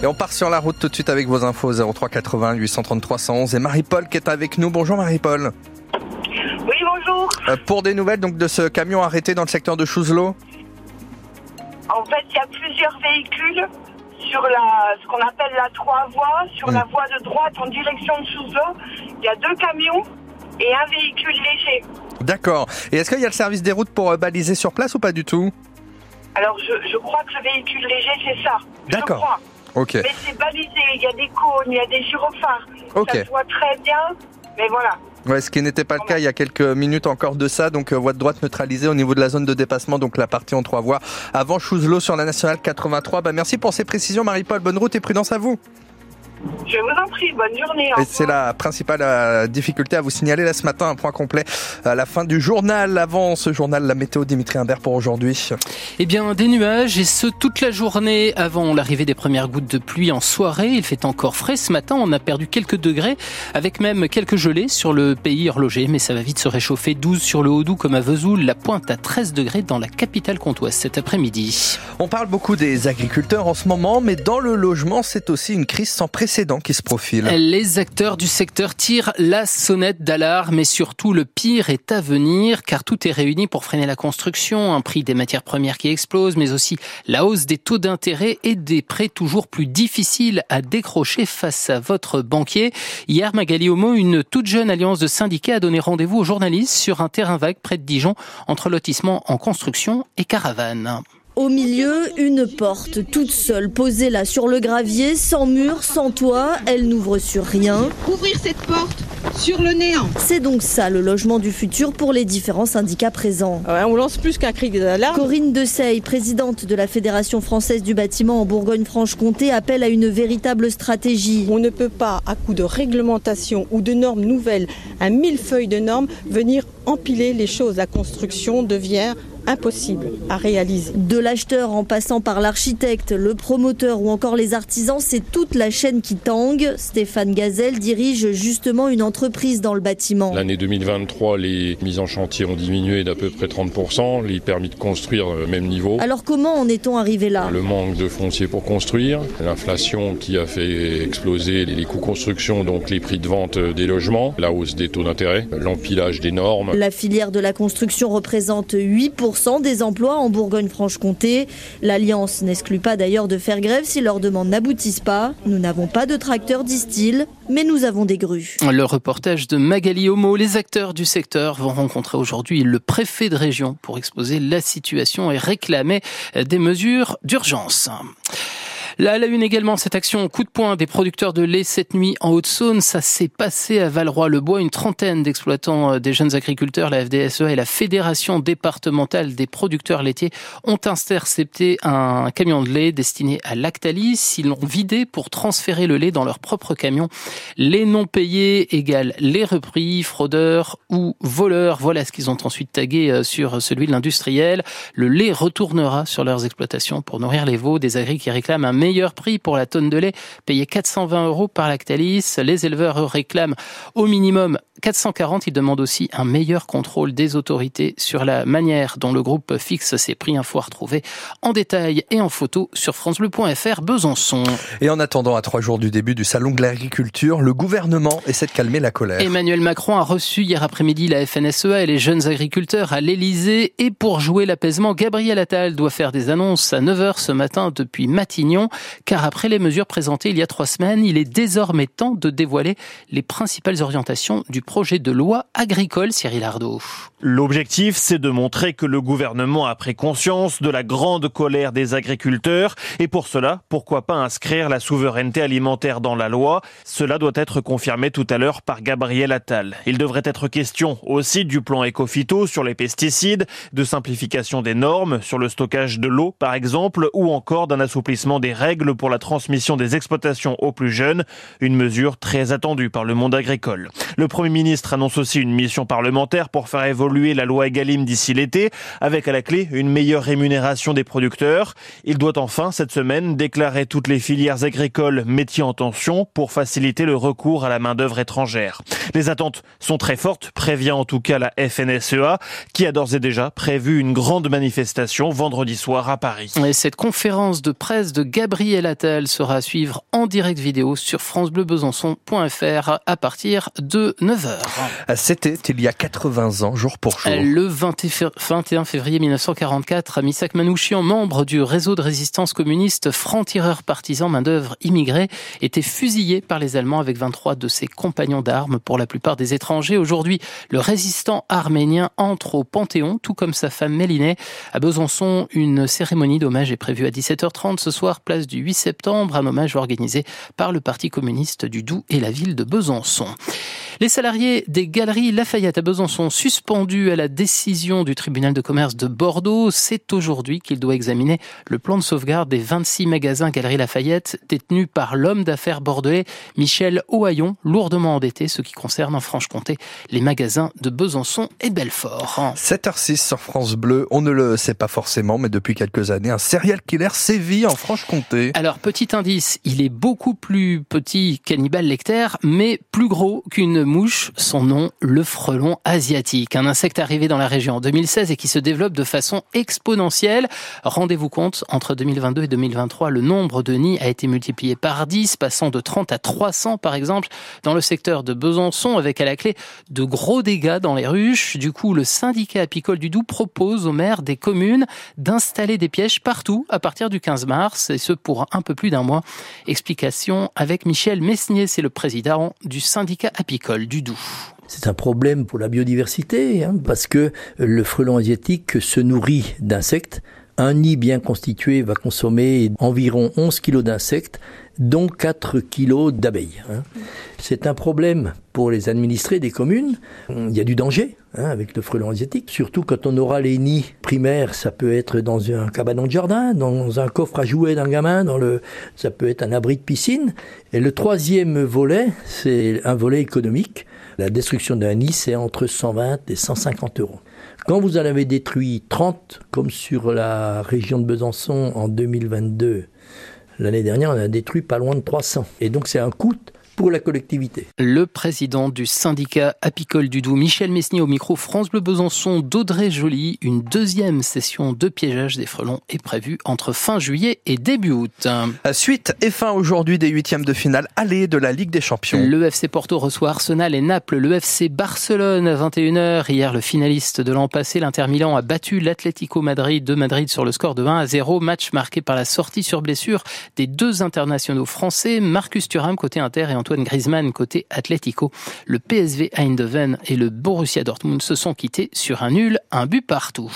Et on part sur la route tout de suite avec vos infos 03 80 833 111 et Marie-Paul qui est avec nous. Bonjour Marie-Paul. Oui, bonjour. Euh, pour des nouvelles donc de ce camion arrêté dans le secteur de Chouzelot En fait, il y a plusieurs véhicules sur la, ce qu'on appelle la trois voies. Sur la voie de droite en direction de Chouzelot, il y a deux camions et un véhicule léger. D'accord. Et est-ce qu'il y a le service des routes pour euh, baliser sur place ou pas du tout? Alors, je, je crois que le véhicule léger, c'est ça. Je D'accord. Ok. Mais c'est balisé, il y a des cônes, il y a des gyrophares. Ok. Ça se voit très bien, mais voilà. Ouais, ce qui n'était pas le cas il y a quelques minutes encore de ça. Donc, euh, voie de droite neutralisée au niveau de la zone de dépassement, donc la partie en trois voies. Avant Chouzelot sur la nationale 83. Bah, merci pour ces précisions, Marie-Paul. Bonne route et prudence à vous. Je vous en prie, bonne journée. Et c'est la principale euh, difficulté à vous signaler là ce matin. Un point complet à la fin du journal. Avant ce journal, la météo Dimitri Imbert pour aujourd'hui. Eh bien, des nuages, et ce toute la journée avant l'arrivée des premières gouttes de pluie en soirée. Il fait encore frais ce matin, on a perdu quelques degrés, avec même quelques gelées sur le pays horloger, mais ça va vite se réchauffer. 12 sur le Haut-Doubs comme à Vesoul, la pointe à 13 degrés dans la capitale comtoise cet après-midi. On parle beaucoup des agriculteurs en ce moment, mais dans le logement, c'est aussi une crise sans précédent Les acteurs du secteur tirent la sonnette d'alarme et surtout le pire est à venir car tout est réuni pour freiner la construction, un prix des matières premières qui explose mais aussi la hausse des taux d'intérêt et des prêts toujours plus difficiles à décrocher face à votre banquier. Hier, Magali Homo, une toute jeune alliance de syndicats a donné rendez-vous aux journalistes sur un terrain vague près de Dijon entre lotissements en construction et caravanes. Au milieu, une porte toute seule posée là sur le gravier, sans mur, sans toit, elle n'ouvre sur rien. ouvrir cette porte sur le néant. C'est donc ça le logement du futur pour les différents syndicats présents. Ouais, on lance plus qu'un cri d'alarme. Corinne Dessey, présidente de la Fédération française du bâtiment en Bourgogne-Franche-Comté, appelle à une véritable stratégie. On ne peut pas, à coup de réglementation ou de normes nouvelles, un millefeuille de normes, venir empiler les choses. La construction devient impossible à réaliser. De l'acheteur en passant par l'architecte, le promoteur ou encore les artisans, c'est toute la chaîne qui tangue. Stéphane Gazelle dirige justement une entreprise dans le bâtiment. L'année 2023, les mises en chantier ont diminué d'à peu près 30%, les permis de construire au même niveau. Alors comment en est-on arrivé là? Le manque de foncier pour construire, l'inflation qui a fait exploser les coûts construction, donc les prix de vente des logements, la hausse des taux d'intérêt, l'empilage des normes. La filière de la construction représente 8% des emplois en Bourgogne-Franche-Comté. L'Alliance n'exclut pas d'ailleurs de faire grève si leurs demandes n'aboutissent pas. Nous n'avons pas de tracteurs, disent-ils, mais nous avons des grues. Le reportage de Magali Homo. Les acteurs du secteur vont rencontrer aujourd'hui le préfet de région pour exposer la situation et réclamer des mesures d'urgence. Là, à la une également, cette action coup de poing des producteurs de lait cette nuit en Haute-Saône. Ça s'est passé à Valroy-le-Bois. Une trentaine d'exploitants euh, des jeunes agriculteurs, la FDSEA et la Fédération départementale des producteurs laitiers ont intercepté un camion de lait destiné à Lactalis. Ils l'ont vidé pour transférer le lait dans leur propre camion. Les non payés égale les repris, fraudeurs ou voleurs. Voilà ce qu'ils ont ensuite tagué euh, sur celui de l'industriel. Le lait retournera sur leurs exploitations pour nourrir les veaux. Des agris qui réclament un meilleur prix pour la tonne de lait, payé 420 euros par Lactalis. Les éleveurs réclament au minimum 440. Ils demandent aussi un meilleur contrôle des autorités sur la manière dont le groupe fixe ses prix. Info à retrouver en détail et en photo sur francebleu.fr Besançon. Et en attendant, à trois jours du début du salon de l'agriculture, le gouvernement essaie de calmer la colère. Emmanuel Macron a reçu hier après-midi la FNSEA et les jeunes agriculteurs à l'Elysée. Et pour jouer l'apaisement, Gabriel Attal doit faire des annonces à 9h ce matin depuis Matignon. Car après les mesures présentées il y a trois semaines, il est désormais temps de dévoiler les principales orientations du projet de loi agricole, Cyril Ardo. L'objectif, c'est de montrer que le gouvernement a pris conscience de la grande colère des agriculteurs et pour cela, pourquoi pas inscrire la souveraineté alimentaire dans la loi? Cela doit être confirmé tout à l'heure par Gabriel Attal. Il devrait être question aussi du plan Ecofito sur les pesticides, de simplification des normes sur le stockage de l'eau par exemple ou encore d'un assouplissement des règles pour la transmission des exploitations aux plus jeunes, une mesure très attendue par le monde agricole. Le Premier ministre annonce aussi une mission parlementaire pour faire évoluer la loi Egalim d'ici l'été, avec à la clé une meilleure rémunération des producteurs. Il doit enfin, cette semaine, déclarer toutes les filières agricoles métiers en tension pour faciliter le recours à la main-d'œuvre étrangère. Les attentes sont très fortes, prévient en tout cas la FNSEA, qui a d'ores et déjà prévu une grande manifestation vendredi soir à Paris. Et cette conférence de presse de Gabriel Gabriel Attal sera à suivre en direct vidéo sur francebleubesançon.fr à partir de 9h. C'était il y a 80 ans, jour pour jour. Le 21 février 1944, Misak Manouchian, membre du réseau de résistance communiste franc-tireur partisan main-d'œuvre immigré, était fusillé par les Allemands avec 23 de ses compagnons d'armes, pour la plupart des étrangers. Aujourd'hui, le résistant arménien entre au Panthéon, tout comme sa femme Mélinée. À Besançon, une cérémonie d'hommage est prévue à 17h30 ce soir, place du 8 septembre, un hommage organisé par le Parti communiste du Doubs et la ville de Besançon. Les salariés des galeries Lafayette à Besançon suspendus à la décision du tribunal de commerce de Bordeaux, c'est aujourd'hui qu'il doit examiner le plan de sauvegarde des 26 magasins Galeries Lafayette détenus par l'homme d'affaires bordelais Michel Ohaillon, lourdement endetté, ce qui concerne en Franche-Comté les magasins de Besançon et Belfort. 7h06 sur France Bleu, on ne le sait pas forcément, mais depuis quelques années, un serial killer sévit en Franche-Comté. Alors, petit indice, il est beaucoup plus petit qu'Hannibal Lecter, mais plus gros qu'une mouche, son nom, le frelon asiatique, un insecte arrivé dans la région en 2016 et qui se développe de façon exponentielle. Rendez-vous compte, entre 2022 et 2023, le nombre de nids a été multiplié par 10, passant de 30 à 300 par exemple dans le secteur de Besançon, avec à la clé de gros dégâts dans les ruches. Du coup, le syndicat apicole du Doubs propose aux maires des communes d'installer des pièges partout à partir du 15 mars, et ce pour un peu plus d'un mois. Explication avec Michel Messnier, c'est le président du syndicat apicole du Doubs. C'est un problème pour la biodiversité, hein, parce que le frelon asiatique se nourrit d'insectes. Un nid bien constitué va consommer environ 11 kilos d'insectes, dont 4 kilos d'abeilles. Hein. C'est un problème pour les administrés des communes. Il y a du danger hein, avec le frelon asiatique, surtout quand on aura les nids primaires. Ça peut être dans un cabanon de jardin, dans un coffre à jouets d'un gamin, dans le, ça peut être un abri de piscine. Et le troisième volet, c'est un volet économique. La destruction d'un nid, c'est entre 120 et 150 euros. Quand vous en avez détruit 30, comme sur la région de Besançon en 2022, l'année dernière, on a détruit pas loin de 300. Et donc c'est un coût pour la collectivité. Le président du syndicat apicole du Doubs, Michel Mesnier, au micro France Bleu Besançon d'Audrey Joly. Une deuxième session de piégeage des frelons est prévue entre fin juillet et début août. Suite et fin aujourd'hui des huitièmes de finale aller de la Ligue des Champions. Le FC Porto reçoit Arsenal et Naples. Le FC Barcelone à 21h. Hier, le finaliste de l'an passé, l'Inter Milan, a battu l'Atlético Madrid de Madrid sur le score de 1 à 0. Match marqué par la sortie sur blessure des deux internationaux français, Marcus Thuram côté Inter et Antoine Griezmann côté Atlético. Le PSV Eindhoven et le Borussia Dortmund se sont quittés sur un nul, un but partout.